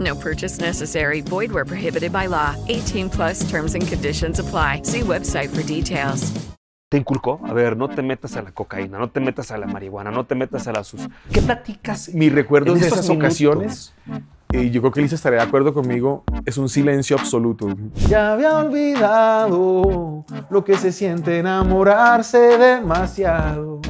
No purchase necessary. Void where prohibited by law. 18 plus terms and conditions apply. See website for details. Te inculcó, a ver, no te metas a la cocaína, no te metas a la marihuana, no te metas a la sus. ¿Qué platicas? Mis recuerdos de esas minutos? ocasiones, y yo creo que Lisa estaría de acuerdo conmigo, es un silencio absoluto. Ya había olvidado lo que se siente enamorarse demasiado.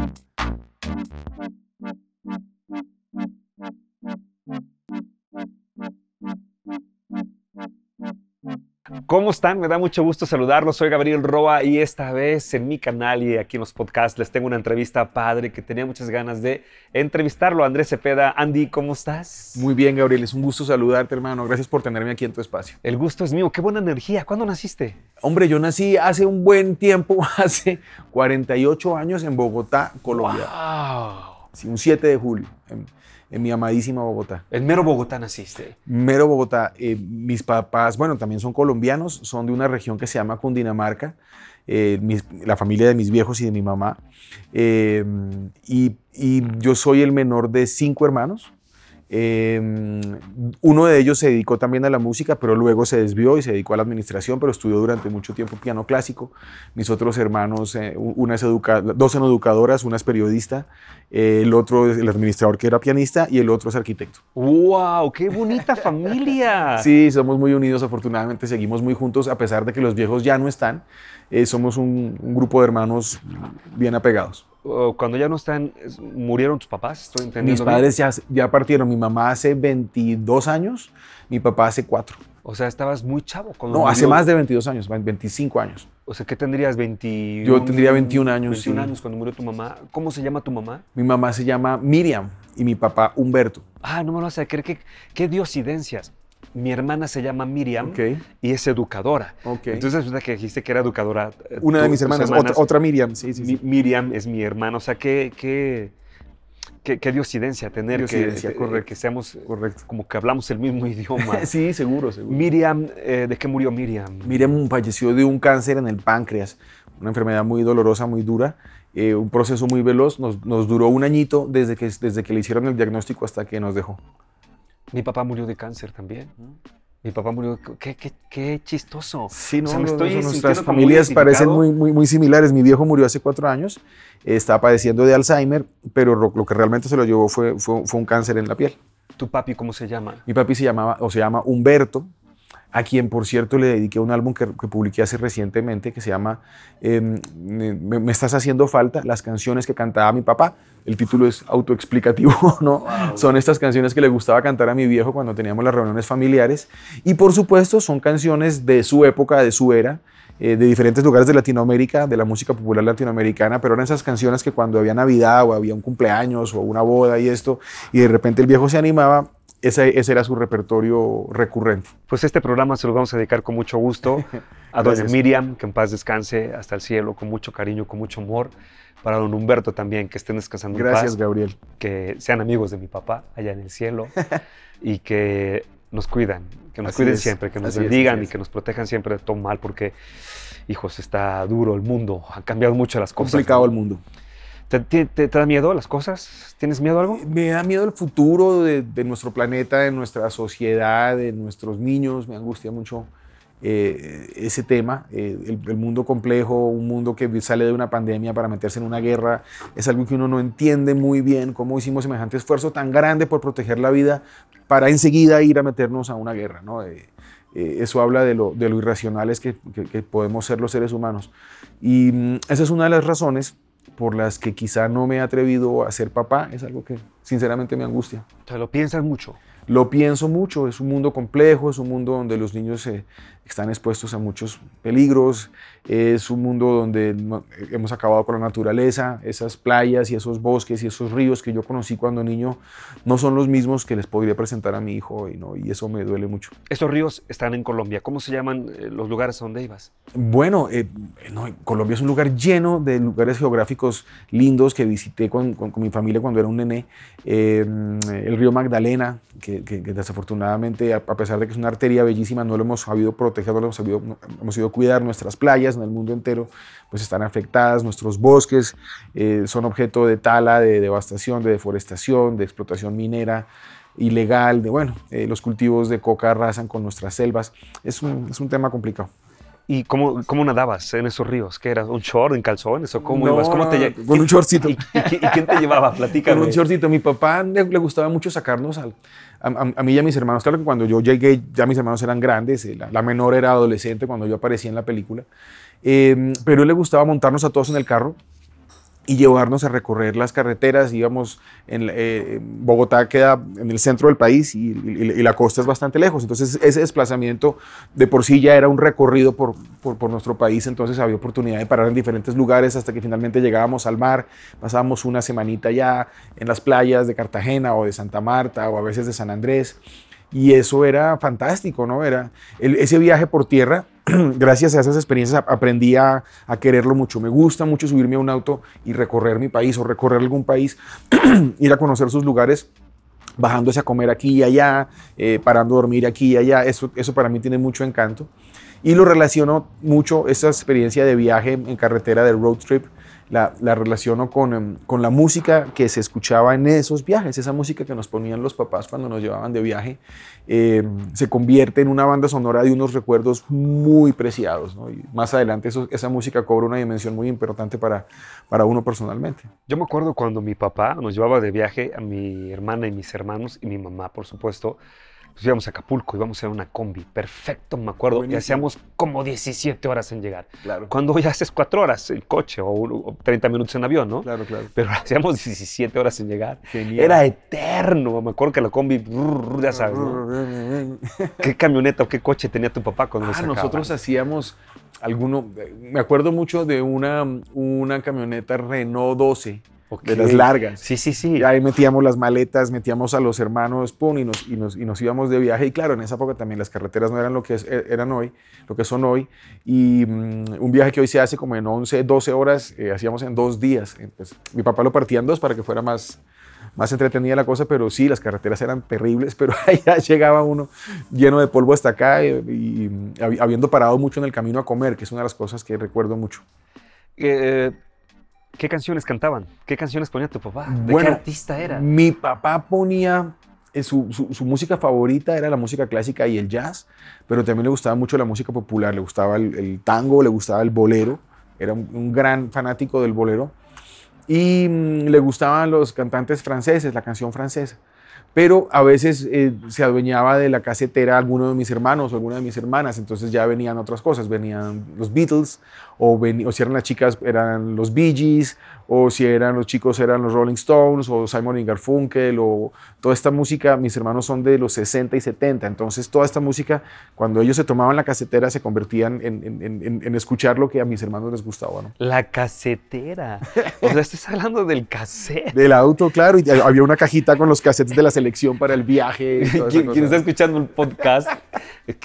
¿Cómo están? Me da mucho gusto saludarlos. Soy Gabriel Roa y esta vez en mi canal y aquí en los podcasts les tengo una entrevista padre que tenía muchas ganas de entrevistarlo. Andrés Cepeda. Andy, ¿cómo estás? Muy bien, Gabriel, es un gusto saludarte, hermano. Gracias por tenerme aquí en tu espacio. El gusto es mío. Qué buena energía. ¿Cuándo naciste? Hombre, yo nací hace un buen tiempo, hace 48 años en Bogotá, Colombia. ¡Wow! Sí, un 7 de julio, en, en mi amadísima Bogotá. En mero Bogotá naciste. Mero Bogotá. Eh, mis papás, bueno, también son colombianos, son de una región que se llama Cundinamarca, eh, mis- la familia de mis viejos y de mi mamá. Eh, y, y yo soy el menor de cinco hermanos. Eh, uno de ellos se dedicó también a la música, pero luego se desvió y se dedicó a la administración, pero estudió durante mucho tiempo piano clásico. Mis otros hermanos, eh, una es educa- dos son educadoras, una es periodista, eh, el otro es el administrador que era pianista y el otro es arquitecto. ¡Wow! ¡Qué bonita familia! Sí, somos muy unidos, afortunadamente seguimos muy juntos, a pesar de que los viejos ya no están. eh, somos un, un grupo de hermanos bien apegados. Cuando ya no están, es- ¿murieron tus papás? Estoy Mis entendiendo. bien? padres ya, ya partieron, mi mamá hace 22 años, mi papá hace 4. O sea, estabas muy chavo. cuando No, hace murió- más de 22 años, 25 años. O sea, ¿qué tendrías? 21, Yo tendría 21 años, 21 sí. años cuando murió tu mamá. ¿Cómo se llama tu mamá? Mi mamá se llama Miriam y mi papá Humberto. Ah, no me lo vas a creer. ¿Qué, qué diosidencias? Mi hermana se llama Miriam y es educadora. Ok. Entonces resulta que dijiste que era educadora. eh, Una de mis hermanas, otra, otra Miriam, sí, sí, sí. Mi- Miriam es mi hermana. O sea, qué, qué, qué, qué diosidencia tener Diosidencia, que, correcto. que seamos Correcto. como que hablamos el mismo idioma. Sí, seguro, seguro. Miriam, eh, ¿de qué murió Miriam? Miriam falleció de un cáncer en el páncreas, una enfermedad muy dolorosa, muy dura, eh, un proceso muy veloz. Nos, nos duró un añito desde que, desde que le hicieron el diagnóstico hasta que nos dejó. Mi papá murió de cáncer también. Mi papá murió. Qué, qué, qué chistoso. Sí, no, O sea, me estoy nuestras familias parecen muy, muy, muy similares. Mi viejo murió hace cuatro años, está padeciendo de Alzheimer, pero lo, lo que realmente se lo llevó fue, fue, fue un cáncer en la piel. ¿Tu papi cómo se llama? Mi papi se llamaba, o se llama Humberto, a quien por cierto le dediqué un álbum que, que publiqué hace recientemente que se llama eh, me, me estás haciendo falta, las canciones que cantaba mi papá. El título es autoexplicativo, ¿no? Son estas canciones que le gustaba cantar a mi viejo cuando teníamos las reuniones familiares. Y por supuesto son canciones de su época, de su era, eh, de diferentes lugares de Latinoamérica, de la música popular latinoamericana, pero eran esas canciones que cuando había Navidad o había un cumpleaños o una boda y esto, y de repente el viejo se animaba, ese, ese era su repertorio recurrente. Pues este programa se lo vamos a dedicar con mucho gusto a doña. Miriam, que en paz descanse hasta el cielo, con mucho cariño, con mucho amor. Para don Humberto también, que estén descansando en Gracias, paz, Gabriel. que sean amigos de mi papá allá en el cielo y que nos cuidan, que nos Así cuiden es, siempre, que nos bendigan y que nos protejan siempre de todo mal, porque, hijos, está duro el mundo, han cambiado mucho las cosas. Complicado ¿no? el mundo. ¿Te, da miedo las cosas? ¿Tienes miedo a algo? Me da miedo el futuro de, nuestro planeta, de nuestra sociedad, de nuestros niños. Me angustia mucho eh, ese tema. Eh, el, mundo complejo, un mundo que sale de una pandemia para meterse en una guerra, es algo que uno no entiende muy bien. Cómo hicimos semejante esfuerzo tan grande por proteger la vida para enseguida ir a meternos a una guerra. ¿no? Eh, eso habla de lo, de lo irracionales que, que, podemos ser los seres humanos. Y mm, esa es una de las razones por las que quizá no me he atrevido a ser papá, es algo que sinceramente me angustia. O sea, lo piensas mucho. Lo pienso mucho, es un mundo complejo, es un mundo donde los niños están expuestos a muchos peligros, es un mundo donde hemos acabado con la naturaleza, esas playas y esos bosques y esos ríos que yo conocí cuando niño no son los mismos que les podría presentar a mi hijo y, ¿no? y eso me duele mucho. Estos ríos están en Colombia, ¿cómo se llaman eh, los lugares a donde ibas? Bueno, eh, no, Colombia es un lugar lleno de lugares geográficos lindos que visité con, con, mi familia cuando era un nené. Eh, el río Magdalena, que, que, desafortunadamente, a, pesar de que es una arteria bellísima, no lo hemos sabido proteger, no lo hemos sabido, hemos sabido cuidar. Nuestras playas en el mundo entero pues están afectadas, nuestros bosques eh, son objeto de tala, de devastación, de deforestación, de explotación minera ilegal, de bueno, eh, los cultivos de coca arrasan con nuestras selvas. Es un, es un tema complicado. ¿Y cómo, cómo, nadabas en esos ríos? ¿Qué eras? ¿Un short en calzones o cómo ibas? ¿Cómo te con un shortcito. ¿Y, quién te llevaba? Platícame. Con un shortcito. Mi papá le, gustaba mucho sacarnos al, a, mí y a mis hermanos. Claro que cuando yo llegué ya mis hermanos eran grandes. Eh, la, menor era adolescente cuando yo aparecía en la película. Eh, pero a él le gustaba montarnos a todos en el carro y llevarnos a recorrer las carreteras. Íbamos, en, eh, Bogotá queda en el centro del país y, la costa es bastante lejos. Entonces ese desplazamiento de por sí ya era un recorrido por, por, nuestro país. Entonces había oportunidad de parar en diferentes lugares hasta que finalmente llegábamos al mar. Pasábamos una semanita ya en las playas de Cartagena o de Santa Marta o a veces de San Andrés. Y eso era fantástico, ¿no? Era ese viaje por tierra gracias a esas experiencias aprendí a, quererlo mucho. Me gusta mucho subirme a un auto y recorrer mi país o recorrer algún país, ir a conocer sus lugares bajándose a comer aquí y allá, eh, parando a dormir aquí y allá. Eso, eso para mí tiene mucho encanto. Y lo relaciono mucho, esa experiencia de viaje en carretera, de road trip, la, relaciono con, em, con, la música que se escuchaba en esos viajes, esa música que nos ponían los papás cuando nos llevaban de viaje, em, se convierte en una banda sonora de unos recuerdos muy preciados. Y más adelante esa música cobra una dimensión muy importante para, para uno personalmente. Yo me acuerdo cuando mi papá nos llevaba de viaje a mi hermana y mis hermanos y mi mamá, por supuesto, pues íbamos a Acapulco, íbamos en una combi, perfecto, me acuerdo, y hacíamos como 17 horas en llegar. Claro. Cuando ya haces 4 horas en coche o, 30 minutos en avión, ¿no? Claro, claro. Pero hacíamos 17 horas en llegar. Era eterno, me acuerdo que la combi, ya sabes, ¿no? ¿Qué camioneta o qué coche tenía tu papá cuando ah, nosotros hacíamos alguno, me acuerdo mucho de una, una camioneta Renault 12 de las largas. Sí, sí, sí. Y ahí metíamos las maletas, metíamos a los hermanos Spoon y nos, y nos, y nos íbamos de viaje. Y claro, en esa época también las carreteras no eran lo que e, eran hoy, lo que son hoy. Y mm, un viaje que hoy se hace como en 11, 12 horas, eh, hacíamos en dos días. Pues, mi papá lo partía en dos para que fuera más, más entretenida la cosa, pero sí, las carreteras eran terribles, pero allá llegaba uno lleno de polvo hasta acá y, y, habiendo parado mucho en el camino a comer, que es una de las cosas que recuerdo mucho. Eh, ¿Qué canciones cantaban? ¿Qué canciones ponía tu papá? ¿De qué artista era? Mi papá ponía, eh, su, su, música favorita era la música clásica y el jazz, pero también le gustaba mucho la música popular, le gustaba el, tango, le gustaba el bolero, era un, gran fanático del bolero, y mm, le gustaban los cantantes franceses, la canción francesa pero a veces eh, se adueñaba de la casetera alguno de mis hermanos o alguna de mis hermanas, entonces ya venían otras cosas, venían los Beatles, o, o si eran las chicas eran los Bee Gees, o si eran los chicos eran los Rolling Stones o Simon y Garfunkel o toda esta música, mis hermanos son de los 60 y 70, entonces toda esta música, cuando ellos se tomaban la casetera, se convertían en, en, escuchar lo que a mis hermanos les gustaba. ¿no? La casetera, o sea, estás hablando del cassette. Del auto, claro, y había una cajita con los cassettes de la selección para el viaje. ¿Quién, está escuchando el podcast?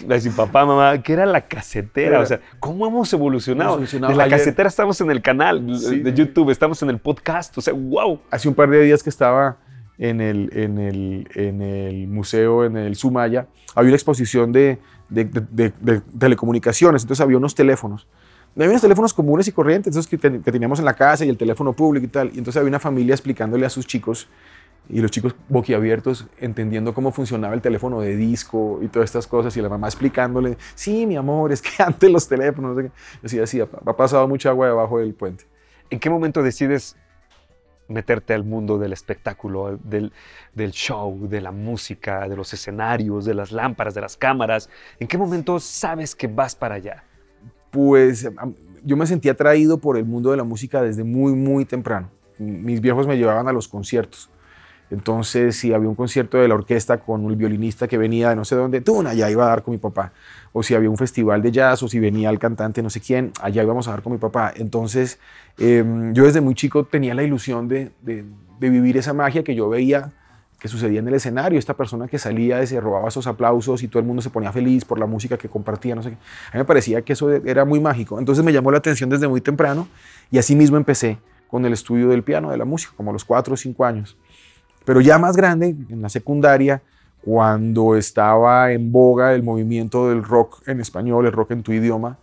Decir, papá, mamá, ¿qué era la casetera? O sea, ¿cómo hemos evolucionado? De la casetera estamos en el canal de YouTube, estamos en el podcast, o sea, wow. Hace un par de días que estaba en el, en el, en el museo, en el Sumaya, había una exposición de, de, de, telecomunicaciones, entonces había unos teléfonos. Había unos teléfonos comunes y corrientes, esos que, que, teníamos en la casa y el teléfono público y tal. Y entonces había una familia explicándole a sus chicos y los chicos boquiabiertos entendiendo cómo funcionaba el teléfono de disco y todas estas cosas y la mamá explicándole, sí, mi amor, es que antes los teléfonos, no sé qué. Decía, sí, ha pasado mucha agua debajo del puente. ¿En qué momento decides meterte al mundo del espectáculo, del, del, show, de la música, de los escenarios, de las lámparas, de las cámaras? ¿En qué momento sabes que vas para allá? Pues yo me sentí atraído por el mundo de la música desde muy, muy temprano. Mis viejos me llevaban a los conciertos. Entonces, si había un concierto de la orquesta con un violinista que venía de no sé dónde, tú, allá iba a dar con mi papá. O si había un festival de jazz, o si venía el cantante no sé quién, allá íbamos a dar con mi papá. Entonces, em, yo desde muy chico tenía la ilusión de, vivir esa magia que yo veía que sucedía en el escenario, esta persona que salía y se robaba esos aplausos y todo el mundo se ponía feliz por la música que compartía, no sé qué. A mí me parecía que eso era muy mágico. Entonces me llamó la atención desde muy temprano y así mismo empecé con el estudio del piano, de la música, como a los cuatro o cinco años. Pero ya más grande, en la secundaria, cuando estaba en boga el movimiento del rock en español, el rock en tu idioma,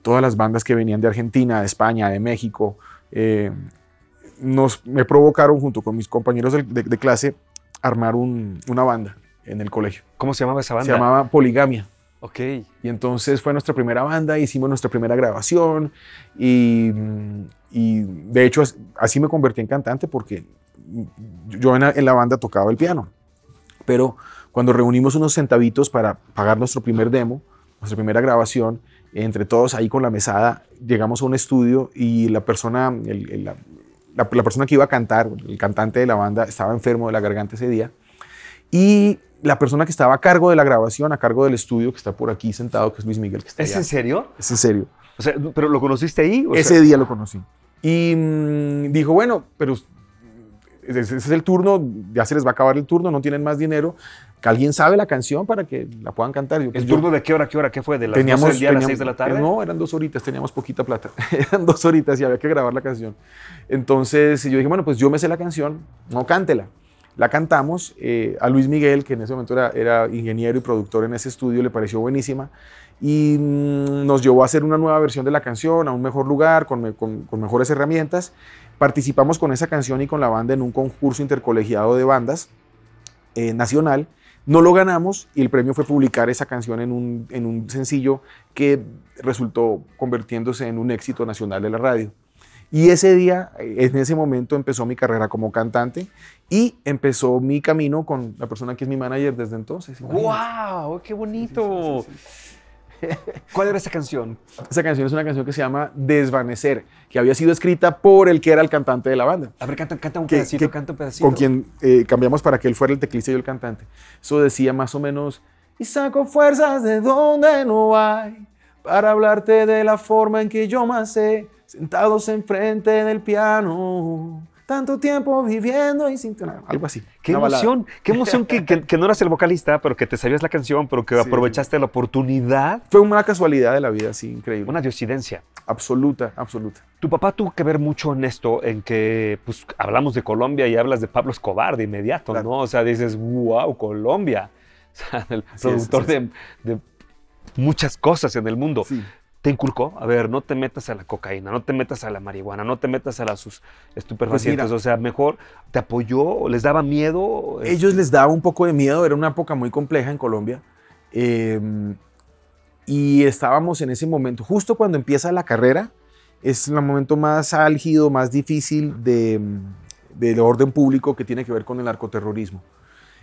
todas las bandas que venían de Argentina, de España, de México, eh, nos, me provocaron junto con mis compañeros de, clase armar una banda en el colegio. ¿Cómo se llamaba esa banda? Se llamaba Poligamia. Ok. Y entonces fue nuestra primera banda, hicimos nuestra primera grabación y, y de hecho así me convertí en cantante porque yo en la, banda tocaba el piano, pero cuando reunimos unos centavitos para pagar nuestro primer demo, nuestra primera grabación, entre todos ahí con la mesada, llegamos a un estudio y la persona, la, la, persona que iba a cantar, el cantante de la banda, estaba enfermo de la garganta ese día. Y la persona que estaba a cargo de la grabación, a cargo del estudio, que está por aquí sentado, que es Luis Miguel. Que está ¿Es en serio? Es en serio. O sea, ¿pero lo conociste ahí? ese día lo conocí. Y mm, dijo, bueno, pero ese es el turno, ya se les va a acabar el turno, no tienen más dinero, que alguien sabe la canción para que la puedan cantar. ¿El pues, turno de qué hora, qué hora, qué fue? ¿De las teníamos, 12 día a las 6 de la tarde? No, eran dos horitas, teníamos poquita plata. eran dos horitas y había que grabar la canción. Entonces yo dije, bueno, pues yo me sé la canción, no cántela. La cantamos, eh, a Luis Miguel, que en ese momento era, era, ingeniero y productor en ese estudio, le pareció buenísima y mm, nos llevó a hacer una nueva versión de la canción, a un mejor lugar, con, con, con mejores herramientas Participamos con esa canción y con la banda en un concurso intercolegiado de bandas eh, nacional. No lo ganamos y el premio fue publicar esa canción en un, en un sencillo que resultó convirtiéndose en un éxito nacional de la radio. Y ese día, eh, en ese momento, empezó mi carrera como cantante y empezó mi camino con la persona que es mi manager desde entonces. ¡Wow! ¡Qué bonito! ¿Cuál era esa canción? Esa canción es una canción que se llama Desvanecer, que había sido escrita por el que era el cantante de la banda. A ver, canta, un pedacito, canta un pedacito. Con quien eh, cambiamos para que él fuera el teclista y yo el cantante. Eso decía más o menos, y saco fuerzas de donde no hay, para hablarte de la forma en que yo más sé, sentados enfrente del piano tanto tiempo viviendo y sin algo así. Qué emoción, qué emoción que, que, no eras el vocalista, pero que te sabías la canción, pero que aprovechaste la oportunidad. Fue una casualidad de la vida, sí, increíble. Una diosidencia. Absoluta, absoluta. Tu papá tuvo que ver mucho en esto, en que pues, hablamos de Colombia y hablas de Pablo Escobar de inmediato, ¿no? O sea, dices, wow, Colombia. O sea, el productor de, de muchas cosas en el mundo. Sí te inculcó, a ver, no te metas a la cocaína, no te metas a la marihuana, no te metas a las estupefacientes, pues o sea, mejor te apoyó, les daba miedo. Ellos les daba un poco de miedo, era una época muy compleja en Colombia. Em, y estábamos en ese momento, justo cuando empieza la carrera, es el momento más álgido, más difícil de, del orden público que tiene que ver con el narcoterrorismo.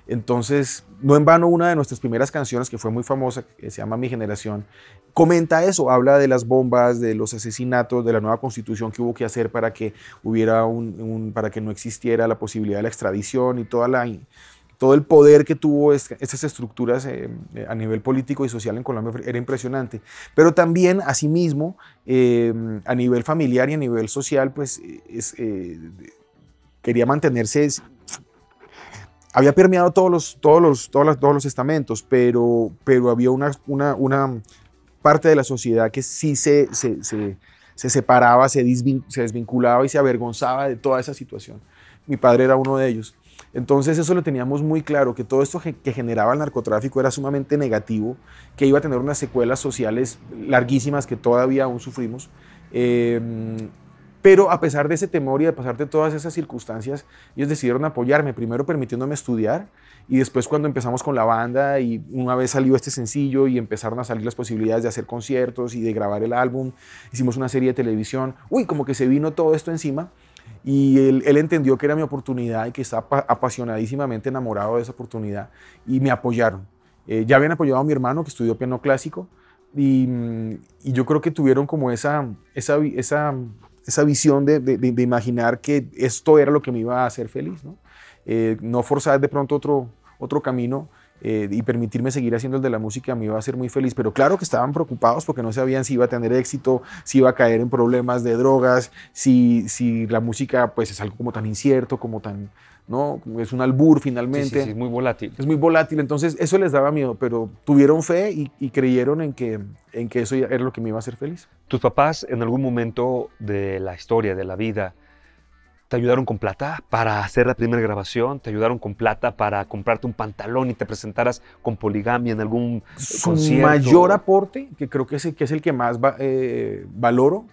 Entonces, no en vano, una de nuestras primeras canciones, que fue muy famosa, que se llama Mi Generación, comenta eso, habla de las bombas, de los asesinatos, de la nueva constitución que hubo que hacer para que hubiera un, para que no existiera la posibilidad de la extradición y toda la, todo el poder que tuvo estas estructuras eh, a nivel político y social en Colombia era impresionante. Pero también, asimismo, eh, a nivel familiar y a nivel social, pues eh, quería mantenerse había permeado todos los, todos los, todos todos los estamentos, pero, pero había una, una, una parte de la sociedad que sí se, se, se, se separaba, se, se desvinculaba y se avergonzaba de toda esa situación. Mi padre era uno de ellos. Entonces eso lo teníamos muy claro, que todo esto que generaba el narcotráfico era sumamente negativo, que iba a tener unas secuelas sociales larguísimas que todavía aún sufrimos. Eh, pero a pesar de ese temor y de pasar de todas esas circunstancias, ellos decidieron apoyarme, primero permitiéndome estudiar y después cuando empezamos con la banda y una vez salió este sencillo y empezaron a salir las posibilidades de hacer conciertos y de grabar el álbum, hicimos una serie de televisión, uy, como que se vino todo esto encima. Y él, él, entendió que era mi oportunidad y que estaba apasionadísimamente enamorado de esa oportunidad y me apoyaron. Eh, ya habían apoyado a mi hermano que estudió piano clásico y, y yo creo que tuvieron como esa, esa, esa visión de, de, imaginar que esto era lo que me iba a hacer feliz. No, eh, no forzar de pronto otro, otro camino, eh, y permitirme seguir haciendo el de la música me iba a hacer muy feliz. Pero claro que estaban preocupados porque no sabían si iba a tener éxito, si iba a caer en problemas de drogas, si, si la música pues es algo como tan incierto, como tan, ¿no? Es un albur finalmente. Sí, sí, sí, muy volátil. Es muy volátil, entonces eso les daba miedo, pero tuvieron fe y, y, creyeron en que, en que eso era lo que me iba a hacer feliz. ¿Tus papás en algún momento de la historia, de la vida, te ayudaron con plata para hacer la primera grabación, te ayudaron con plata para comprarte un pantalón y te presentaras con poligamia en algún Su concierto. mayor aporte, que creo que es el que, es el que más va, eh, valoro,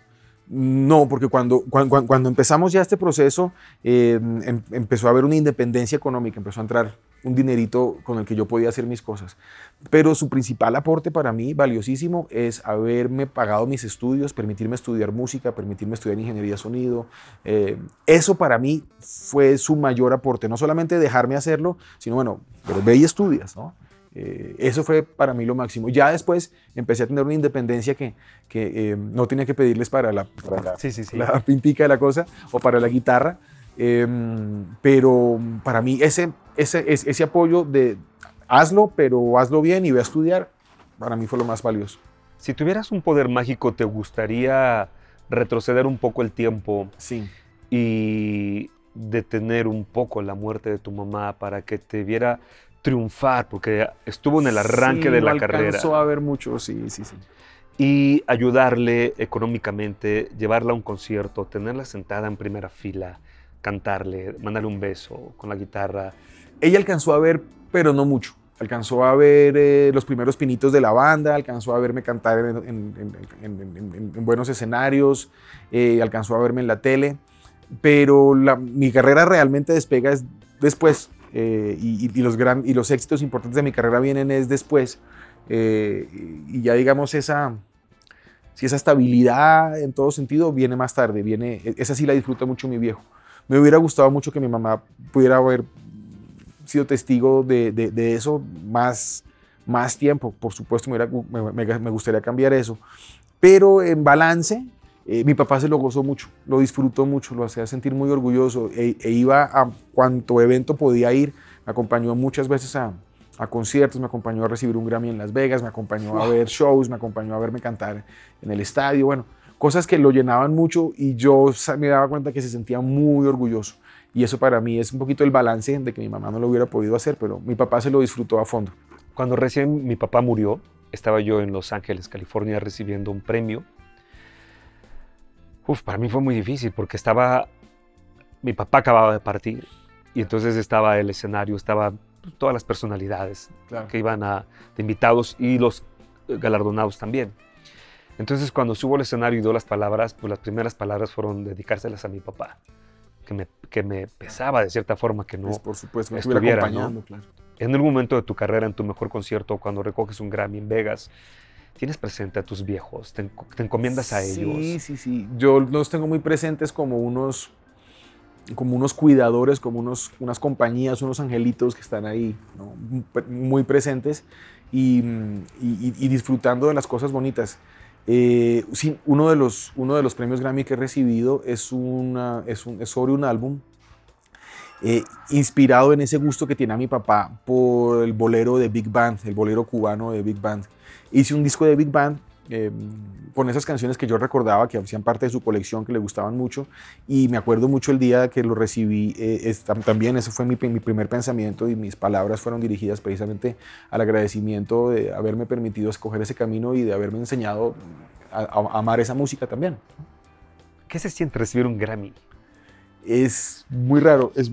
no, porque cuando, cuando, cuando, empezamos ya este proceso, eh, em, empezó a haber una independencia económica, empezó a entrar un dinerito con el que yo podía hacer mis cosas. Pero su principal aporte para mí, valiosísimo, es haberme pagado mis estudios, permitirme estudiar música, permitirme estudiar ingeniería sonido. Eh, eso para mí fue su mayor aporte, no solamente dejarme hacerlo, sino bueno, pero ve y estudias, ¿no? Eh, eso fue para mí lo máximo. Ya después empecé a tener una independencia que, que eh, no tenía que pedirles para la, para la, sí, sí, sí. la pintica de la cosa o para la guitarra. Eh, pero para mí ese, ese, ese apoyo de hazlo, pero hazlo bien y ve a estudiar, para mí fue lo más valioso. Si tuvieras un poder mágico, ¿te gustaría retroceder un poco el tiempo sí. y detener un poco la muerte de tu mamá para que te viera triunfar, porque estuvo en el arranque sí, de la carrera. alcanzó a ver mucho, sí, sí, sí. Y ayudarle económicamente, llevarla a un concierto, tenerla sentada en primera fila, cantarle, mandarle un beso con la guitarra. Ella alcanzó a ver, pero no mucho. Alcanzó a ver eh, los primeros pinitos de la banda, alcanzó a verme cantar en, en, en, en buenos escenarios, eh, alcanzó a verme en la tele, pero la, mi carrera realmente despega es después. Eh, y, y, los gran, y los éxitos importantes de mi carrera vienen es después. Eh, y ya digamos esa, si esa estabilidad en todo sentido viene más tarde, viene, esa sí la disfruta mucho mi viejo. Me hubiera gustado mucho que mi mamá pudiera haber sido testigo de, de, de eso más, más tiempo. Por supuesto, me, hubiera, me, me gustaría cambiar eso. Pero en balance, eh, mi papá se lo gozó mucho, lo disfrutó mucho, lo hacía sentir muy orgulloso e, e, iba a cuanto evento podía ir, me acompañó muchas veces a, a, conciertos, me acompañó a recibir un Grammy en Las Vegas, me acompañó wow. a ver shows, me acompañó a verme cantar en el estadio, bueno, cosas que lo llenaban mucho y yo me daba cuenta que se sentía muy orgulloso. Y eso para mí es un poquito el balance de que mi mamá no lo hubiera podido hacer, pero mi papá se lo disfrutó a fondo. Cuando recién mi papá murió, estaba yo en Los Ángeles, California, recibiendo un premio Uf, para mí fue muy difícil porque estaba, mi papá acababa de partir y entonces estaba el escenario, estaba todas las personalidades claro. que iban a, de invitados y los galardonados también. Entonces cuando subo al escenario y doy las palabras, pues las primeras palabras fueron dedicárselas a mi papá, que me, que me pesaba de cierta forma que no pues por supuesto, me estuviera acompañando, ¿no? claro. En algún momento de tu carrera, en tu mejor concierto, cuando recoges un Grammy en Vegas, tienes presente a tus viejos, te, te encomiendas a sí, ellos. Sí, sí, sí. Yo los tengo muy presentes como unos, como unos cuidadores, como unos, unas compañías, unos angelitos que están ahí, ¿no? muy presentes y, y, y, disfrutando de las cosas bonitas. Eh, sí, uno, de los, uno de los premios Grammy que he recibido es, una, es, un, es sobre un álbum eh, inspirado en ese gusto que tiene a mi papá por el bolero de Big Band, el bolero cubano de Big Band. Hice un disco de Big Band eh, con esas canciones que yo recordaba que hacían parte de su colección, que le gustaban mucho, y me acuerdo mucho el día que lo recibí, eh, es, también ese fue mi, mi, primer pensamiento y mis palabras fueron dirigidas precisamente al agradecimiento de haberme permitido escoger ese camino y de haberme enseñado a, a amar esa música también. ¿Qué se siente recibir un Grammy? Es muy raro, es,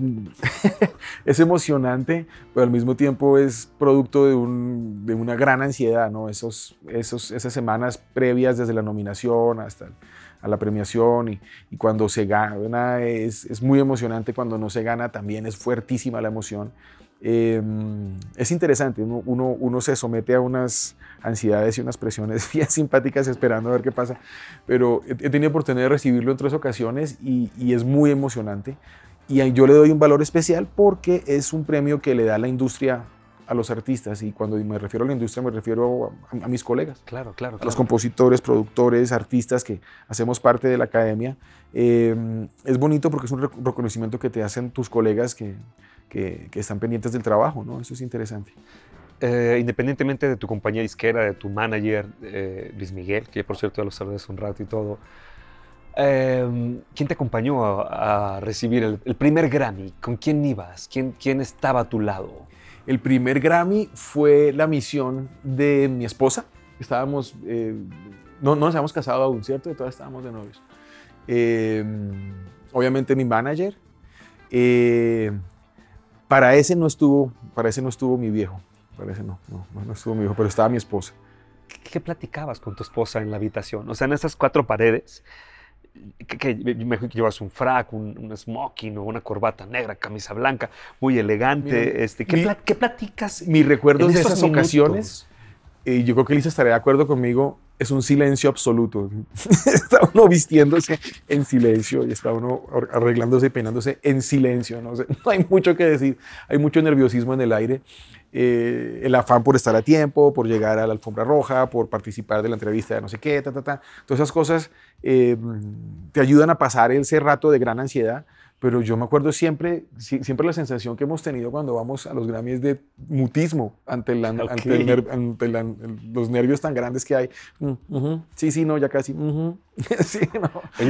es, emocionante, pero al mismo tiempo es producto de, un, de una gran ansiedad, ¿no? Esos, esos, esas semanas previas desde la nominación hasta a la premiación y, cuando se gana es, es, muy emocionante, cuando no se gana también es fuertísima la emoción. Em, es interesante, uno, uno, se somete a unas ansiedades y unas presiones bien simpáticas esperando a ver qué pasa, pero he, tenido oportunidad de recibirlo en tres ocasiones y, y, es muy emocionante. Y yo le doy un valor especial porque es un premio que le da la industria a los artistas y cuando me refiero a la industria me refiero a, mis colegas. Claro, claro, A los compositores, productores, artistas que hacemos parte de la academia. Em, es bonito porque es un reconocimiento que te hacen tus colegas que, que, están pendientes del trabajo, ¿no? Eso es interesante. Eh, independientemente de tu compañía disquera, de tu manager, eh, Luis Miguel, que por cierto ya lo sabes un rato y todo, em, ¿quién te acompañó a, recibir el, el, primer Grammy? ¿Con quién ibas? ¿Quién, ¿Quién estaba a tu lado? El primer Grammy fue la misión de mi esposa. Estábamos, eh, no, no, nos habíamos casado aún, ¿cierto? Todavía estábamos de novios. Em, obviamente mi manager. Eh, para ese no estuvo, para ese no estuvo mi viejo. Para ese no, no, no estuvo mi viejo, pero estaba mi esposa. ¿Qué platicabas con tu esposa en la habitación? O sea, en esas cuatro paredes, que, me que llevas un frac, un, smoking o una corbata negra, camisa blanca, muy elegante. este, ¿qué, ¿qué, platicas? Mi recuerdo de esas ocasiones, y yo creo que Lisa estaría de acuerdo conmigo, es un silencio absoluto. está uno vistiéndose en silencio y está uno arreglándose y peinándose en silencio. ¿no? hay mucho que decir, hay mucho nerviosismo en el aire. Eh, el afán por estar a tiempo, por llegar a la alfombra roja, por participar de la entrevista de no sé qué, ta, ta, ta. Todas esas cosas eh, te ayudan a pasar ese rato de gran ansiedad, pero yo me acuerdo siempre, siempre la sensación que hemos tenido cuando vamos a los Grammys de mutismo ante, ante, los nervios tan grandes que hay. Mm, sí, sí, no, ya casi. sí,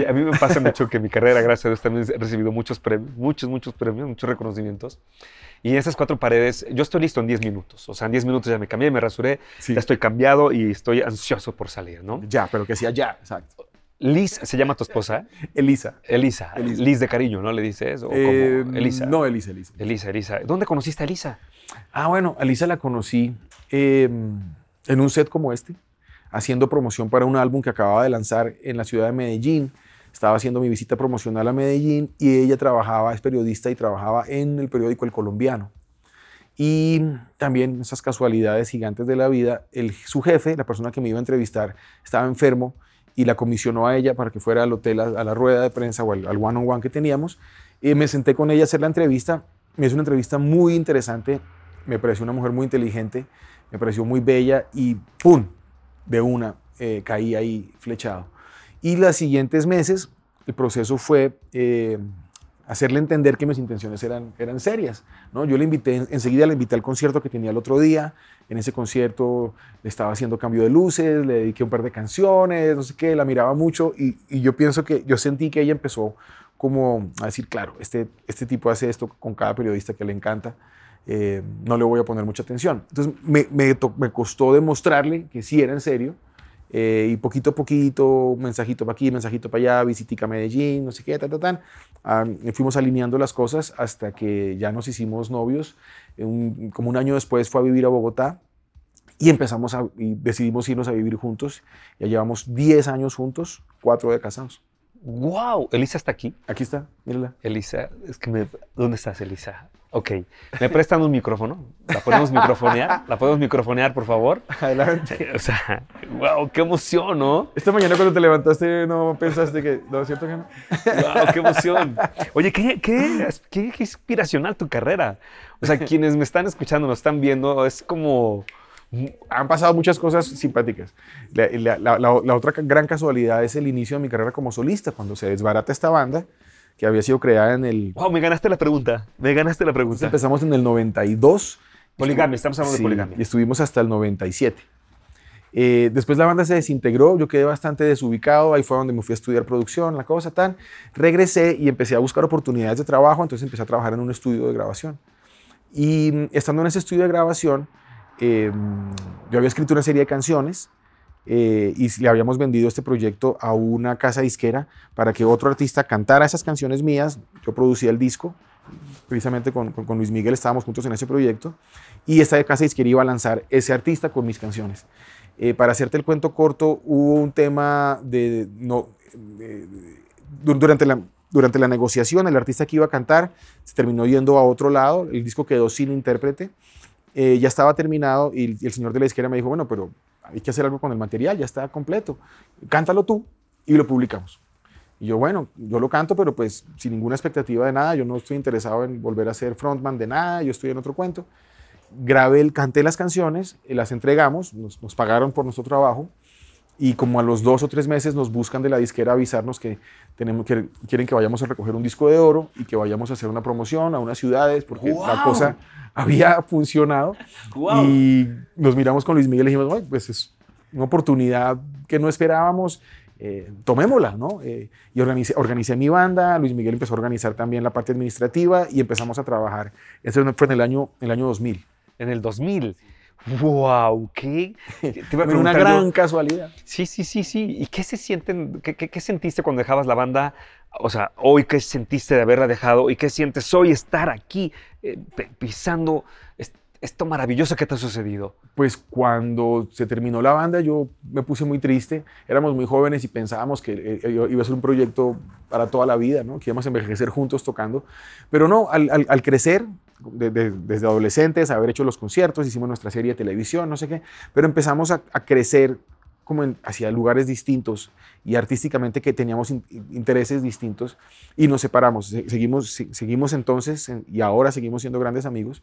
a mí me pasa mucho que mi carrera, gracias a Dios, también he recibido muchos premios, muchos, muchos premios, muchos reconocimientos. Y esas cuatro paredes, yo estoy listo en 10 minutos. O sea, en 10 minutos ya me cambié, me rasuré, ya estoy cambiado y estoy ansioso por salir, ¿no? Ya, pero que sea ya, exacto. Liz, ¿se llama tu esposa? Elisa. Elisa. Liz de cariño, ¿no le dices? ¿O eh, Elisa. No, Elisa, Elisa. Elisa, Elisa. ¿Dónde conociste a Elisa? Ah, bueno, a Elisa la conocí em, en un set como este, haciendo promoción para un álbum que acababa de lanzar en la ciudad de Medellín estaba haciendo mi visita promocional a Medellín y ella trabajaba, es periodista y trabajaba en el periódico El Colombiano. Y también esas casualidades gigantes de la vida, el, su jefe, la persona que me iba a entrevistar, estaba enfermo y la comisionó a ella para que fuera al hotel a, la rueda de prensa o al, one-on-one que teníamos. Y me senté con ella a hacer la entrevista. Me hizo una entrevista muy interesante, me pareció una mujer muy inteligente, me pareció muy bella y ¡pum! De una eh, caí ahí flechado. Y los siguientes meses el proceso fue eh, hacerle entender que mis intenciones eran, eran serias. ¿no? Yo le invité, enseguida le invité al concierto que tenía el otro día. En ese concierto le estaba haciendo cambio de luces, le dediqué un par de canciones, no sé qué, la miraba mucho y, yo pienso que yo sentí que ella empezó como a decir, claro, este, este tipo hace esto con cada periodista que le encanta. Eh, no le voy a poner mucha atención. Entonces me, me, me costó demostrarle que sí era en serio eh, y poquito a poquito, mensajito para aquí, mensajito para allá, visitica Medellín, no sé qué, ta, ta, ta. Ah, fuimos alineando las cosas hasta que ya nos hicimos novios. como un año después fue a vivir a Bogotá y empezamos a, decidimos irnos a vivir juntos. Ya llevamos 10 años juntos, 4 de casados. ¡Wow! ¿Elisa está aquí? Aquí está, mírala. Elisa, es que me... ¿Dónde estás, Elisa? Ok. ¿Me prestan un micrófono? ¿La podemos microfonear? ¿La podemos microfonear, por favor? Adelante. O sea, wow, qué emoción, ¿no? Esta mañana cuando te levantaste no pensaste que... ¿No es cierto que no? Wow, qué emoción. Oye, qué, qué, qué, inspiracional tu carrera. O sea, quienes me están escuchando, nos están viendo, es como han pasado muchas cosas simpáticas. La, la, la, otra gran casualidad es el inicio de mi carrera como solista, cuando se desbarata esta banda que había sido creada en el... Wow, me ganaste la pregunta, me ganaste la pregunta. empezamos en el 92. Poligamia, estamos hablando de poligamia. Y estuvimos hasta el 97. Eh, después la banda se desintegró, yo quedé bastante desubicado, ahí fue donde me fui a estudiar producción, la cosa tan. Regresé y empecé a buscar oportunidades de trabajo, entonces empecé a trabajar en un estudio de grabación. Y mm, estando en ese estudio de grabación, eh, yo había escrito una serie de canciones eh, y le habíamos vendido este proyecto a una casa disquera para que otro artista cantara esas canciones mías. Yo producía el disco, precisamente con, con, Luis Miguel estábamos juntos en ese proyecto, y esta casa disquera iba a lanzar ese artista con mis canciones. Eh, para hacerte el cuento corto, hubo un tema de... No, durante la, durante la negociación, el artista que iba a cantar se terminó yendo a otro lado, el disco quedó sin intérprete, eh, ya estaba terminado y, el señor de la izquierda me dijo, bueno, pero hay que hacer algo con el material, ya está completo, cántalo tú y lo publicamos. Y yo, bueno, yo lo canto, pero pues sin ninguna expectativa de nada, yo no estoy interesado en volver a ser frontman de nada, yo estoy en otro cuento. Grabé, canté las canciones, las entregamos, nos pagaron por nuestro trabajo y como a los dos o tres meses nos buscan de la disquera avisarnos que, tenemos, que quieren que vayamos a recoger un disco de oro y que vayamos a hacer una promoción a unas ciudades porque la cosa había funcionado. Y nos miramos con Luis Miguel y dijimos, pues es una oportunidad que no esperábamos. Eh, tomémosla, ¿no? Eh, y organicé, organicé, mi banda, Luis Miguel empezó a organizar también la parte administrativa y empezamos a trabajar. Eso fue en el año, en el año 2000. En el 2000. ¡Wow! ¿Qué? Te una gran casualidad. Sí, sí, sí, sí. ¿Y qué se sienten, qué, qué, sentiste cuando dejabas la banda? O sea, hoy, ¿qué sentiste de haberla dejado? ¿Y qué sientes hoy estar aquí eh, pisando esto maravilloso que te ha sucedido? Pues cuando se terminó la banda yo me puse muy triste. Éramos muy jóvenes y pensábamos que eh, eh, iba a ser un proyecto para toda la vida, ¿no? que íbamos a envejecer juntos tocando. Pero no, al, al, al crecer, desde adolescentes, haber hecho los conciertos, hicimos nuestra serie de televisión, no sé qué, pero empezamos a, crecer como hacia lugares distintos y artísticamente que teníamos intereses distintos y nos separamos. Seguimos, seguimos entonces y ahora seguimos siendo grandes amigos,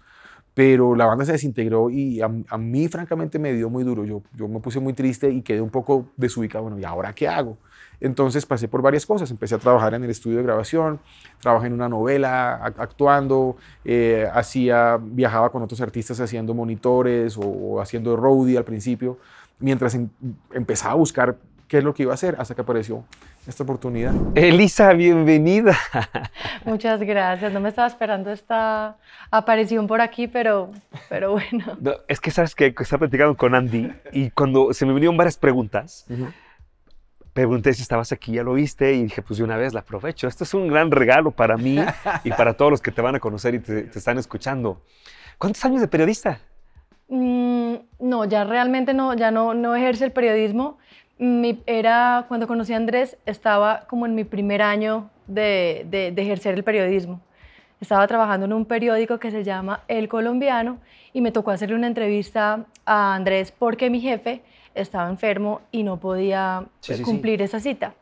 pero la banda se desintegró y a, mí francamente me dio muy duro. Yo, yo me puse muy triste y quedé un poco desubicado. Bueno, ¿y ahora qué hago? Entonces pasé por varias cosas. Empecé a trabajar en el estudio de grabación, trabajé en una novela, actuando, eh, hacía, viajaba con otros artistas haciendo monitores o, haciendo roadie al principio, mientras em, empezaba a buscar qué es lo que iba a hacer hasta que apareció esta oportunidad. Elisa, bienvenida. Muchas gracias. No me estaba esperando esta aparición por aquí, pero, pero bueno. es que sabes que estaba platicando con Andy y cuando se me vinieron varias preguntas, pregunté si estabas aquí, ya lo viste, y dije, pues de una vez la aprovecho. Esto es un gran regalo para mí y para todos los que te van a conocer y te, están escuchando. ¿Cuántos años de periodista? Mm, no, ya realmente no, ya no, no ejerce el periodismo. Mi, era, cuando conocí a Andrés, estaba como en mi primer año de, de, de ejercer el periodismo. Estaba trabajando en un periódico que se llama El Colombiano y me tocó hacerle una entrevista a Andrés porque mi jefe estaba enfermo y no podía cumplir esa cita.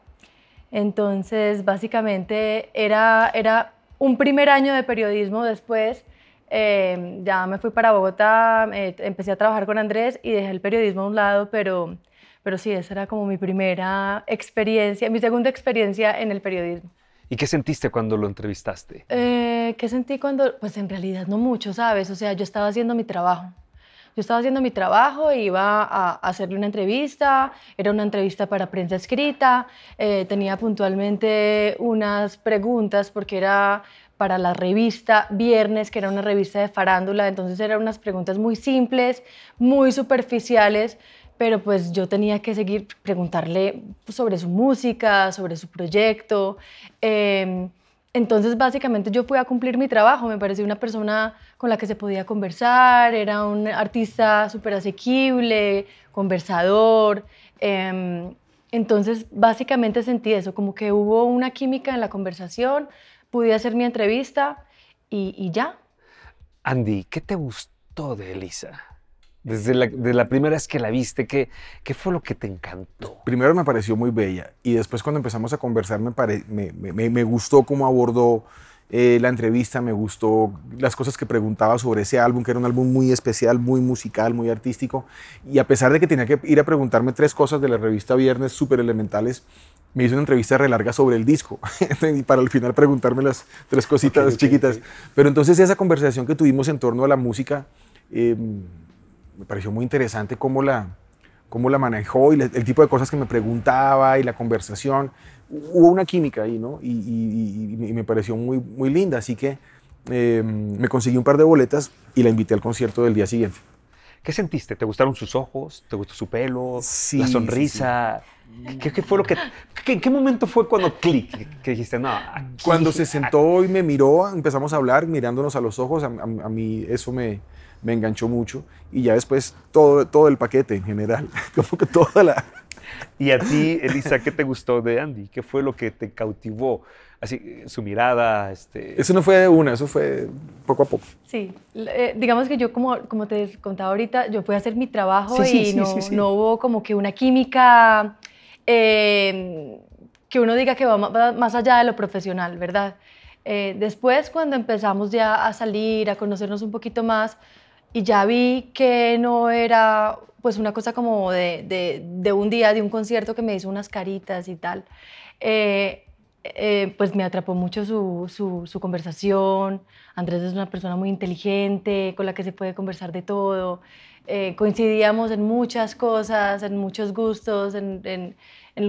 Entonces, básicamente era, era un primer año de periodismo después. Eh, ya me fui para Bogotá, eh, empecé a trabajar con Andrés y dejé el periodismo a un lado, pero, pero sí, esa era como mi primera experiencia, mi segunda experiencia en el periodismo. ¿Y qué sentiste cuando lo entrevistaste? Eh, ¿Qué sentí cuando? Pues en realidad no mucho, ¿sabes? O sea, yo estaba haciendo mi trabajo. Yo estaba haciendo mi trabajo, iba a hacerle una entrevista, era una entrevista para prensa escrita, eh, tenía puntualmente unas preguntas porque era para la revista Viernes, que era una revista de farándula, entonces eran unas preguntas muy simples, muy superficiales, pero pues yo tenía que seguir preguntarle sobre su música, sobre su proyecto. Eh, entonces, básicamente yo fui a cumplir mi trabajo, me pareció una persona con la que se podía conversar, era un artista súper asequible, conversador. Em, entonces, básicamente sentí eso, como que hubo una química en la conversación, pude hacer mi entrevista y ya. Andy, ¿qué te gustó de Elisa? Desde la, la primera vez que la viste, ¿qué, ¿qué fue lo que te encantó? Primero me pareció muy bella y después cuando empezamos a conversar me, me, me, gustó cómo abordó eh, la entrevista, me gustó las cosas que preguntaba sobre ese álbum, que era un álbum muy especial, muy musical, muy artístico. Y a pesar de que tenía que ir a preguntarme tres cosas de la revista Viernes súper elementales, me hizo una entrevista re larga sobre el disco y para al final preguntarme las tres cositas chiquitas. Pero entonces esa conversación que tuvimos en torno a la música... Eh, me pareció muy interesante cómo la, cómo la manejó y el tipo de cosas que me preguntaba y la conversación. Hubo una química ahí, ¿no? Y, me pareció muy, muy linda, así que em, me conseguí un par de boletas y la invité al concierto del día siguiente. ¿Qué sentiste? ¿Te gustaron sus ojos? ¿Te gustó su pelo? ¿La sonrisa? ¿Qué, fue lo que, ¿En qué momento fue cuando clic? Que dijiste, no. cuando se sentó y me miró, empezamos a hablar mirándonos a los ojos. a mí eso me, me enganchó mucho y ya después todo, todo el paquete en general, como que toda la... y a ti, Elisa, ¿qué te gustó de Andy? ¿Qué fue lo que te cautivó? Así, su mirada, este... Eso no fue de una, eso fue poco a poco. Sí, eh, digamos que yo como, como te contaba ahorita, yo fui a hacer mi trabajo Sí, sí, y sí, no, sí, sí. no hubo como que una química eh, que uno diga que va más allá de lo profesional, ¿verdad? Eh, después, cuando empezamos ya a salir, a conocernos un poquito más, y ya vi que no era pues una cosa como de, de- de un día, de un concierto que me hizo unas caritas y tal, eh, eh, pues me atrapó mucho su, su- conversación. Andrés es una persona muy inteligente, con la que se puede conversar de todo. Eh, coincidíamos en muchas cosas, en muchos gustos, en, en-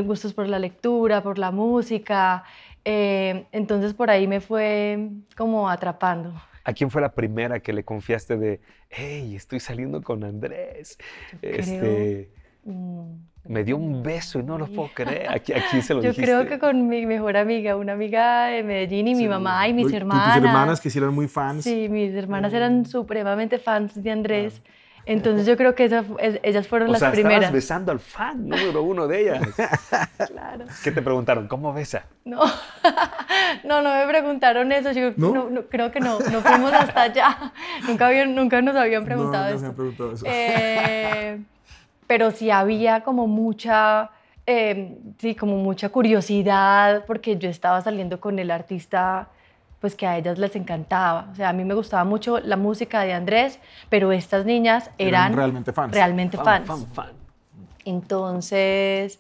gustos por la lectura, por la música. Eh, entonces por ahí me fue como atrapando. ¿A quién fue la primera que le confiaste de, hey, estoy saliendo con Andrés? Este, Mm, me dio un beso y no lo puedo creer. ¿A, qui- a quién se lo Yo dijiste? creo que con mi mejor amiga, una amiga de Medellín y mi mamá y mis hermanas. Tus hermanas que sí eran muy fans. Sí, mis hermanas eran supremamente fans de Andrés. Entonces yo creo que esa es- ellas fueron O las sea, primeras. estabas besando al fan número uno de ellas. Claro. ¿Qué te preguntaron? ¿Cómo besa? No. no, no me preguntaron eso. Yo ¿No? no, no, creo que no. No fuimos hasta allá. nunca, habían, nunca nos habían preguntado no esto. me han preguntado eso. Eh, pero sí había como mucha, eh, sí, como mucha curiosidad porque yo estaba saliendo con el artista pues que a ellas les encantaba. O sea, a mí me gustaba mucho la música de Andrés, pero estas niñas Eran eran, realmente fans. realmente Fan, fans. fan, fan. Entonces,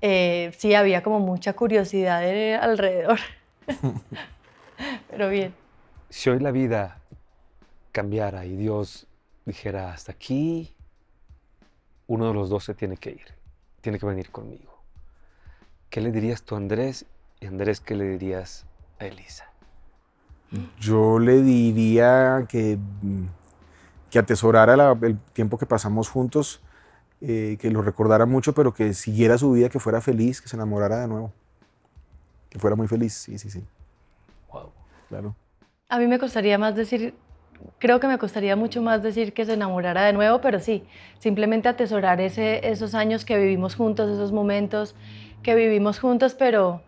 eh, sí, había como mucha curiosidad de- alrededor. pero bien. Si hoy la vida cambiara y Dios dijera hasta aquí, uno de los dos se tiene que ir, tiene que venir conmigo. ¿Qué le dirías tú a Andrés y Andrés qué le dirías a Elisa? Yo le diría que, mm, que atesorara la- el tiempo que pasamos juntos, eh, que lo recordara mucho, pero que siguiera su vida, que fuera feliz, que se enamorara de nuevo. Que fuera muy feliz, sí, sí, sí, Wow. claro. A mí me costaría más decir, creo que me costaría mucho más decir que se enamorara de nuevo, pero sí, simplemente atesorar ese, esos años que vivimos juntos, esos momentos que vivimos juntos, pero,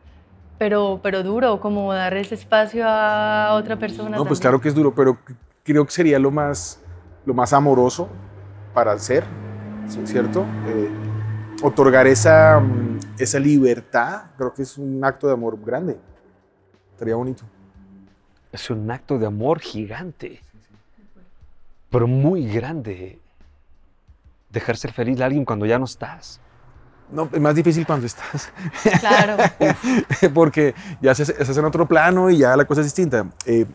pero, pero duro, como dar ese espacio a otra persona. No, pues claro que es duro, pero creo que sería lo más, lo más amoroso para ser, ¿sí? ¿cierto? Eh, otorgar esa, mm, esa libertad, creo que es un acto de amor grande. Estaría bonito. Es un acto de amor gigante, pero muy grande. Dejar ser feliz a alguien cuando ya no estás. No, es más difícil cuando estás, Claro, porque ya se, se hace en otro plano y ya la cosa es distinta. Eh,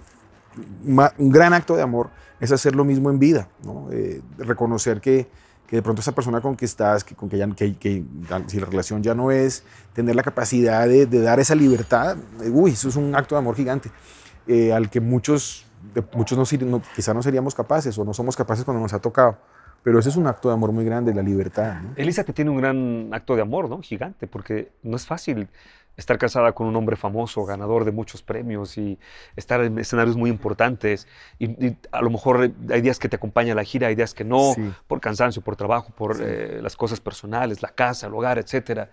ma- un gran acto de amor es hacer lo mismo en vida, ¿no? Eh, reconocer que, que de pronto esa persona con que estás, que, con que, ya, que, que si la relación ya no es, tener la capacidad de, de dar esa libertad, eh, uy, eso es un acto de amor gigante, eh, al que muchos, muchos no, no, quizá no seríamos capaces o no somos capaces cuando nos ha tocado, pero ese es un acto de amor muy grande, la libertad. ¿no? Elisa te tiene un gran acto de amor, ¿no? Gigante, porque no es fácil estar casada con un hombre famoso, ganador de muchos premios y estar en escenarios muy importantes. Y, y a lo mejor hay días que te acompaña a la gira, hay días que no, Sí. por cansancio, por trabajo, por eh, las cosas personales, la casa, el hogar, etcétera.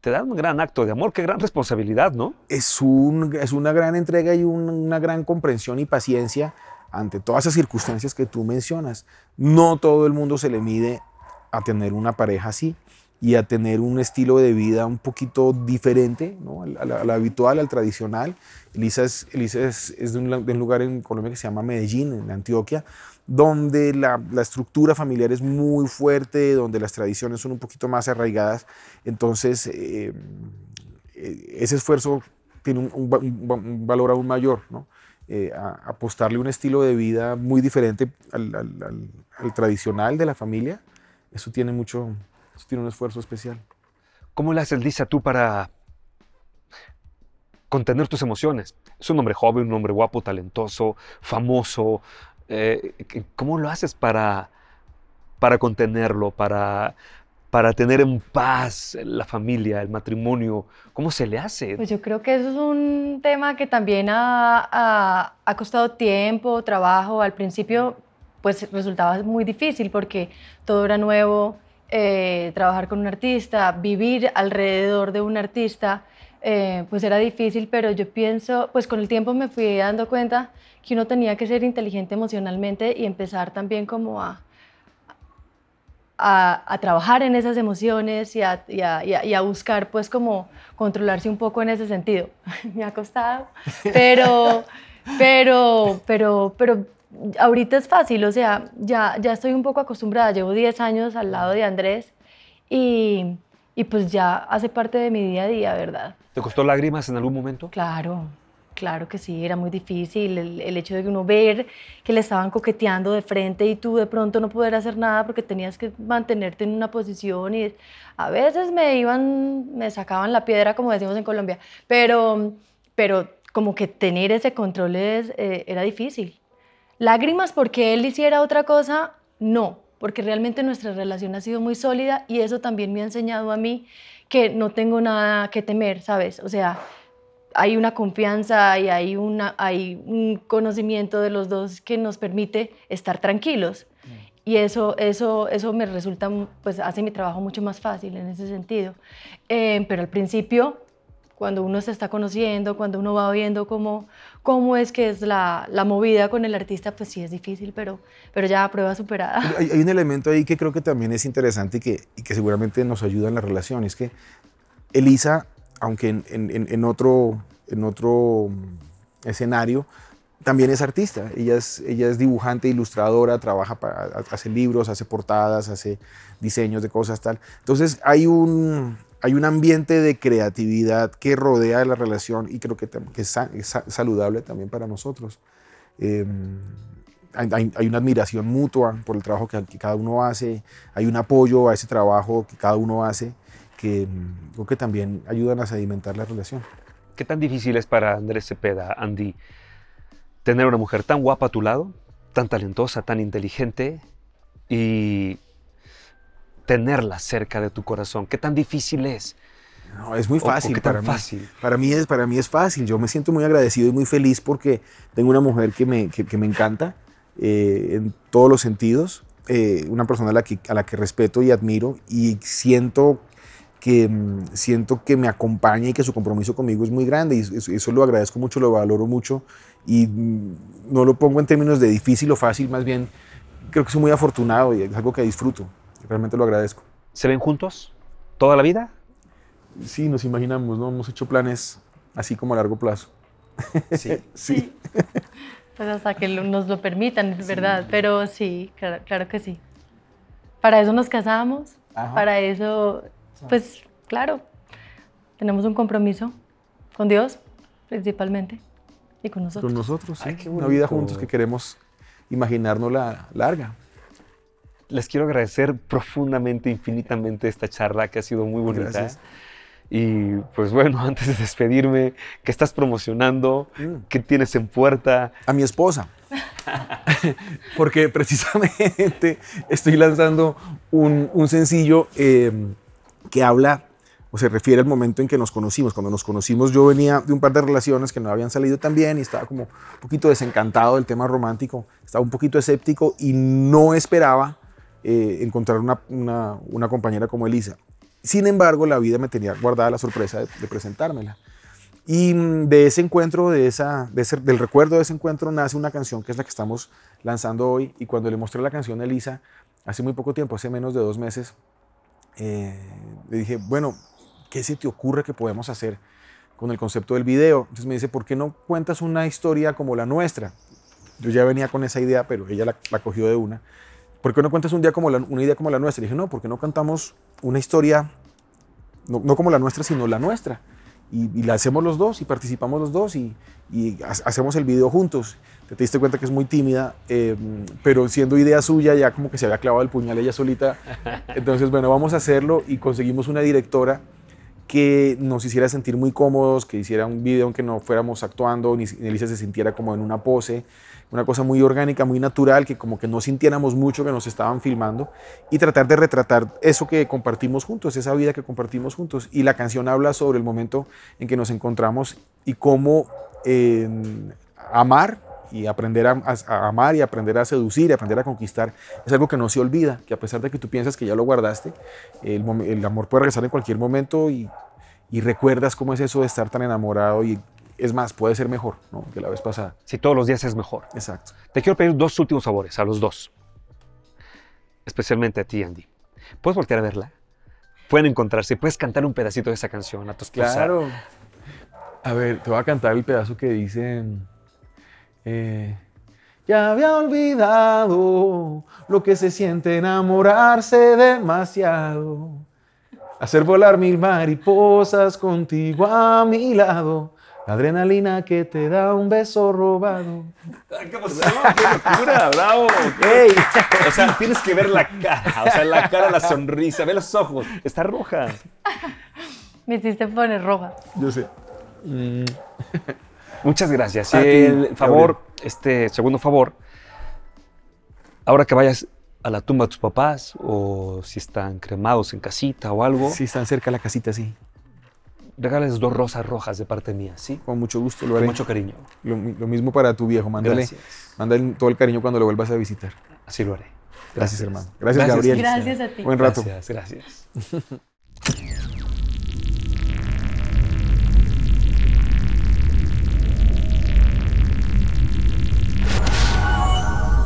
Te da un gran acto de amor, qué gran responsabilidad, ¿no? es, un, es una gran entrega y un- una gran comprensión y paciencia ante todas esas circunstancias que tú mencionas. No todo el mundo se le mide a tener una pareja así y a tener un estilo de vida un poquito diferente ¿no? al, al- al habitual, al tradicional. Elisa es, Elisa es, es de, un, lugar en Colombia que se llama Medellín, en Antioquia, donde la, estructura familiar es muy fuerte, donde las tradiciones son un poquito más arraigadas. Entonces, eh, eh, ese esfuerzo tiene un, un valor aún mayor, ¿no? Eh, a- apostarle un estilo de vida muy diferente al, al- al- al tradicional de la familia, eso tiene mucho, eso tiene un esfuerzo especial. ¿Cómo le haces, Lisa, tú para contener tus emociones? Es un hombre joven, un hombre guapo, talentoso, famoso. eh, ¿Cómo lo haces para, para contenerlo, para, para tener en paz la familia, el matrimonio? ¿Cómo se le hace? Pues yo creo que eso es un tema que también ha, ha- ha costado tiempo, trabajo. Al principio, pues resultaba muy difícil porque todo era nuevo. eh, trabajar con un artista, vivir alrededor de un artista, eh, pues era difícil, pero yo pienso, pues con el tiempo me fui dando cuenta que uno tenía que ser inteligente emocionalmente y empezar también como a, a, trabajar en esas emociones y a, y, y a, buscar pues como controlarse un poco en ese sentido. me ha costado, pero, pero, pero, pero ahorita es fácil, o sea, ya, ya estoy un poco acostumbrada, llevo 10 años al lado de Andrés y, y pues ya hace parte de mi día a día, ¿verdad? ¿Te costó lágrimas en algún momento? Claro, claro que sí, era muy difícil el, hecho de uno ver que le estaban coqueteando de frente y tú de pronto no poder hacer nada porque tenías que mantenerte en una posición y a veces me iban, me sacaban la piedra como decimos en Colombia, pero, pero como que tener ese control es, eh, era difícil. Lágrimas porque él hiciera otra cosa, no, porque realmente nuestra relación ha sido muy sólida y eso también me ha enseñado a mí que no tengo nada que temer, ¿sabes? O sea, hay una confianza y hay, una, hay un conocimiento de los dos que nos permite estar tranquilos. Y eso, eso, eso me resulta, pues hace mi trabajo mucho más fácil en ese sentido. Eh, pero al principio cuando uno se está conociendo, cuando uno va viendo cómo, cómo es que es la, la movida con el artista, pues sí es difícil, pero, pero ya prueba superada. Hay, hay, un elemento ahí que creo que también es interesante y que, y que seguramente nos ayuda en la relación, es que Elisa, aunque en, en, en otro, en otro escenario, también es artista. Ella es, ella es dibujante, ilustradora, trabaja para, hace libros, hace portadas, hace diseños de cosas tal. Entonces hay un, hay un ambiente de creatividad que rodea la relación y creo que, es, saludable también para nosotros. Em, hay, una admiración mutua por el trabajo que, cada uno hace, hay un apoyo a ese trabajo que cada uno hace que creo que también ayudan a sedimentar la relación. ¿Qué tan difícil es para Andrés Cepeda, Andy, tener una mujer tan guapa a tu lado, tan talentosa, tan inteligente y tenerla cerca de tu corazón? ¿Qué tan difícil es? No, es muy fácil. ¿Qué para fácil? Mí. Para mí, es, para mí es fácil. Yo me siento muy agradecido y muy feliz porque tengo una mujer que me, que, me encanta eh, en todos los sentidos. Eh, una persona a la, que, a la que respeto y admiro y siento que, mm, siento que me acompaña y que su compromiso conmigo es muy grande y eso, eso, lo agradezco mucho, lo valoro mucho y mm, no lo pongo en términos de difícil o fácil, más bien creo que soy muy afortunado y es algo que disfruto. Realmente lo agradezco. ¿Se ven juntos toda la vida? Sí, nos imaginamos, ¿no? Hemos hecho planes así como a largo plazo. Sí. sí. Pues hasta que nos lo permitan, es verdad. Pero sí, claro, que sí. Para eso nos casamos, para eso, pues claro, tenemos un compromiso con Dios, principalmente, y con nosotros. Con nosotros, sí. Una vida juntos que queremos imaginarnos la larga les quiero agradecer profundamente, infinitamente esta charla que ha sido muy bonita. Gracias. Y pues bueno, antes de despedirme, ¿qué estás promocionando? Mm. ¿Qué tienes en puerta? A mi esposa. Porque precisamente estoy lanzando un, un sencillo eh, que habla o se refiere al momento en que nos conocimos. Cuando nos conocimos yo venía de un par de relaciones que no habían salido tan bien y estaba como un poquito desencantado del tema romántico, estaba un poquito escéptico y no esperaba eh, encontrar una, una, compañera como Elisa. Sin embargo, la vida me tenía guardada la sorpresa de, presentármela. Y mm, de ese encuentro, de esa, de del recuerdo de ese encuentro, nace una canción que es la que estamos lanzando hoy. Y cuando le mostré la canción a Elisa, hace muy poco tiempo, hace menos de dos meses, eh, le dije, bueno, ¿qué se te ocurre que podemos hacer con el concepto del video? Entonces me dice, ¿por qué no cuentas una historia como la nuestra? Yo ya venía con esa idea, pero ella la, la cogió de una. ¿por qué no cuentas un día como una idea como la nuestra? Y dije, no, ¿por qué no cantamos una historia, no, como la nuestra, sino la nuestra? Y, la hacemos los dos y participamos los dos y, hacemos el video juntos. Te, diste cuenta que es muy tímida, em, pero siendo idea suya ya como que se había clavado el puñal ella solita. Entonces, bueno, vamos a hacerlo y conseguimos una directora que nos hiciera sentir muy cómodos, que hiciera un video en que no fuéramos actuando, ni Elisa se sintiera como en una pose, una cosa muy orgánica, muy natural, que como que no sintiéramos mucho que nos estaban filmando y tratar de retratar eso que compartimos juntos, esa vida que compartimos juntos. Y la canción habla sobre el momento en que nos encontramos y cómo amar y aprender a, amar y aprender a seducir y aprender a conquistar es algo que no se olvida, que a pesar de que tú piensas que ya lo guardaste, el, amor puede regresar en cualquier momento y, y recuerdas cómo es eso de estar tan enamorado y es más, puede ser mejor ¿no? que la vez pasada. Si todos los días es mejor. Exacto. Te quiero pedir dos últimos favores, a los dos. Especialmente a ti, Andy. ¿Puedes voltear a verla? Pueden encontrarse. Puedes cantar un pedacito de esa canción a tu esposa. A ver, te voy a cantar el pedazo que dice... eh, ya había olvidado lo que se siente enamorarse demasiado. Hacer volar mil mariposas contigo a mi lado. La adrenalina que te da un beso robado. ¡Qué locura! ¡Bravo! ¡Ey! O sea, tienes que ver la cara. O sea, la cara, la sonrisa. Ve los ojos. Está roja. Me hiciste poner roja. Yo sé. Muchas gracias. A ti, el favor, este segundo favor, ahora que vayas a la tumba de tus papás o si están cremados en casita o algo, Si están cerca de la casita, sí. regales dos rosas rojas de parte mía, ¿sí? Con mucho gusto lo Con haré. mucho cariño. Lo, mi- lo mismo para tu viejo. Mándale, Gracias. mándale todo el cariño cuando lo vuelvas a visitar. Así lo haré. Gracias, hermano. Gracias, Gabriel. Gracias a ti. Buen rato. Gracias, gracias.